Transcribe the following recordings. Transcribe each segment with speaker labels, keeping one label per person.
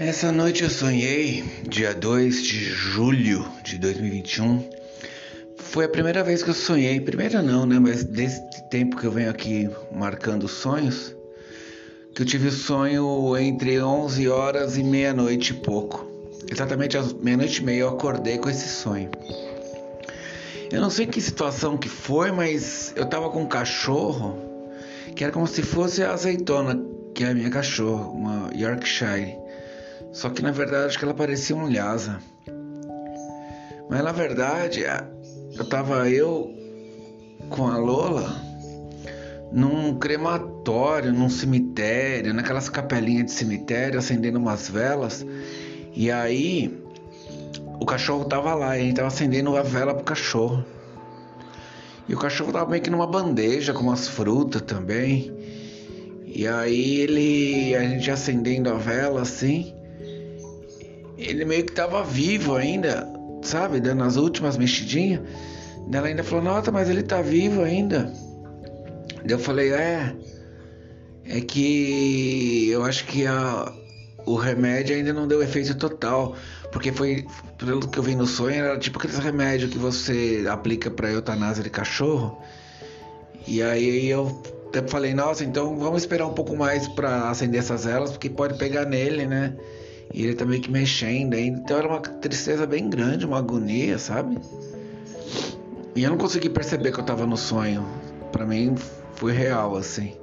Speaker 1: Essa noite eu sonhei, dia 2 de julho de 2021. Foi a primeira vez que eu sonhei, primeira não, né? Mas desse tempo que eu venho aqui marcando sonhos, que eu tive o sonho entre 11 horas e meia-noite e pouco. Exatamente às meia-noite e meia eu acordei com esse sonho. Eu não sei que situação que foi, mas eu tava com um cachorro que era como se fosse a azeitona, que é a minha cachorra, uma Yorkshire. Só que na verdade acho que ela parecia um Lhasa. Mas na verdade, eu tava eu com a Lola num crematório, num cemitério, naquelas capelinhas de cemitério, acendendo umas velas. E aí o cachorro tava lá, e a gente tava acendendo a vela pro cachorro. E o cachorro tava meio que numa bandeja com umas frutas também. E aí ele. A gente acendendo a vela assim ele meio que tava vivo ainda, sabe? Dando as últimas mexidinhas. Ela ainda falou, nossa, mas ele tá vivo ainda. Daí eu falei, é. É que eu acho que a, o remédio ainda não deu efeito total. Porque foi, pelo que eu vi no sonho, era tipo aqueles remédios que você aplica pra eutanásia de cachorro. E aí eu falei, nossa, então vamos esperar um pouco mais para acender essas velas, porque pode pegar nele, né? E ele tá que mexendo ainda. Então era uma tristeza bem grande, uma agonia, sabe? E eu não consegui perceber que eu tava no sonho. Para mim foi real, assim.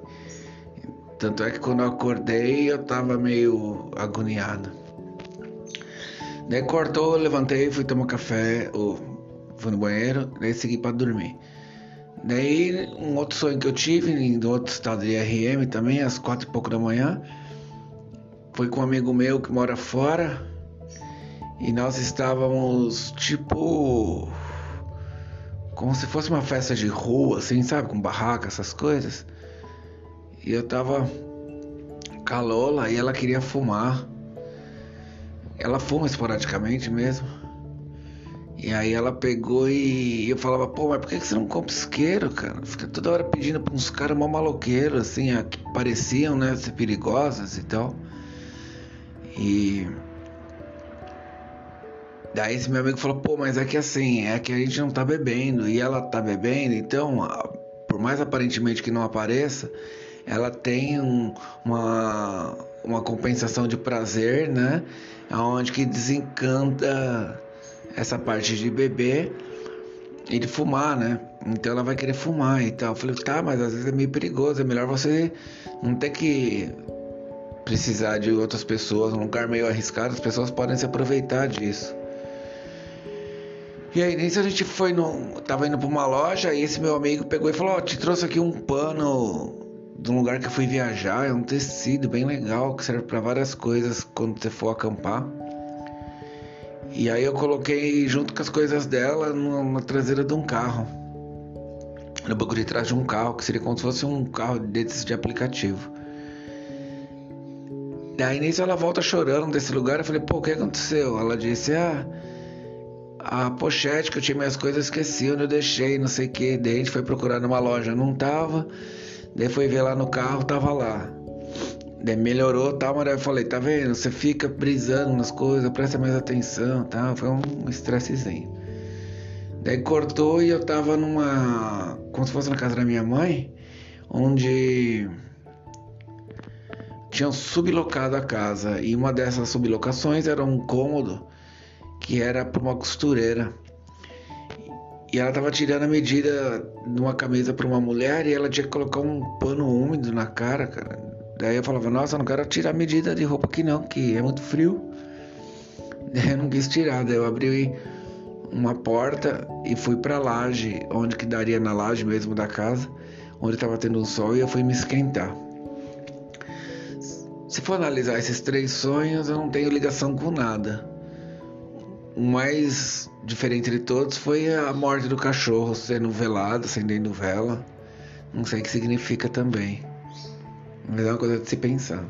Speaker 1: Tanto é que quando eu acordei eu tava meio agoniado. Daí cortou, levantei, fui tomar café, ou fui no banheiro, daí segui para dormir. Daí um outro sonho que eu tive, em outro estado de RM também, às quatro e pouco da manhã, foi com um amigo meu que mora fora e nós estávamos tipo como se fosse uma festa de rua, assim, sabe, com barraca, essas coisas. E eu tava calola e ela queria fumar. Ela fuma esporadicamente mesmo. E aí ela pegou e eu falava, pô, mas por que você não compra isqueiro, cara? Fica toda hora pedindo pra uns caras mal maloqueiros, assim, que pareciam, né, ser perigosas e tal. E daí esse meu amigo falou, pô, mas é que assim, é que a gente não tá bebendo e ela tá bebendo, então, por mais aparentemente que não apareça, ela tem um, uma, uma compensação de prazer, né? Onde que desencanta essa parte de beber e de fumar, né? Então ela vai querer fumar e tal. Eu falei, tá, mas às vezes é meio perigoso, é melhor você não ter que precisar de outras pessoas, um lugar meio arriscado, as pessoas podem se aproveitar disso. E aí nisso a gente foi no. Tava indo pra uma loja e esse meu amigo pegou e falou, oh, te trouxe aqui um pano de um lugar que eu fui viajar, é um tecido bem legal que serve para várias coisas quando você for acampar. E aí eu coloquei junto com as coisas dela na traseira de um carro. No banco de trás de um carro, que seria como se fosse um carro desses de aplicativo. Daí nisso ela volta chorando desse lugar. Eu falei, pô, o que aconteceu? Ela disse, ah, a pochete que eu tinha minhas coisas esqueci onde eu deixei, não sei o que. Daí a gente foi procurar numa loja, não tava. Daí foi ver lá no carro, tava lá. Daí melhorou tal, mas eu falei, tá vendo? Você fica brisando nas coisas, presta mais atenção tal. Foi um estressezinho. Daí cortou e eu tava numa. Como se fosse na casa da minha mãe, onde tinham sublocado a casa e uma dessas sublocações era um cômodo que era para uma costureira. E ela estava tirando a medida de uma camisa para uma mulher e ela tinha que colocar um pano úmido na cara, cara. Daí eu falava, nossa, não quero tirar a medida de roupa aqui não, que é muito frio. Daí eu não quis tirar, daí eu abri uma porta e fui para a laje, onde que daria na laje mesmo da casa, onde estava tendo um sol e eu fui me esquentar. Se for analisar esses três sonhos, eu não tenho ligação com nada. O mais diferente de todos foi a morte do cachorro sendo velado, acendendo vela. Não sei o que significa também. Mas é uma coisa de se pensar.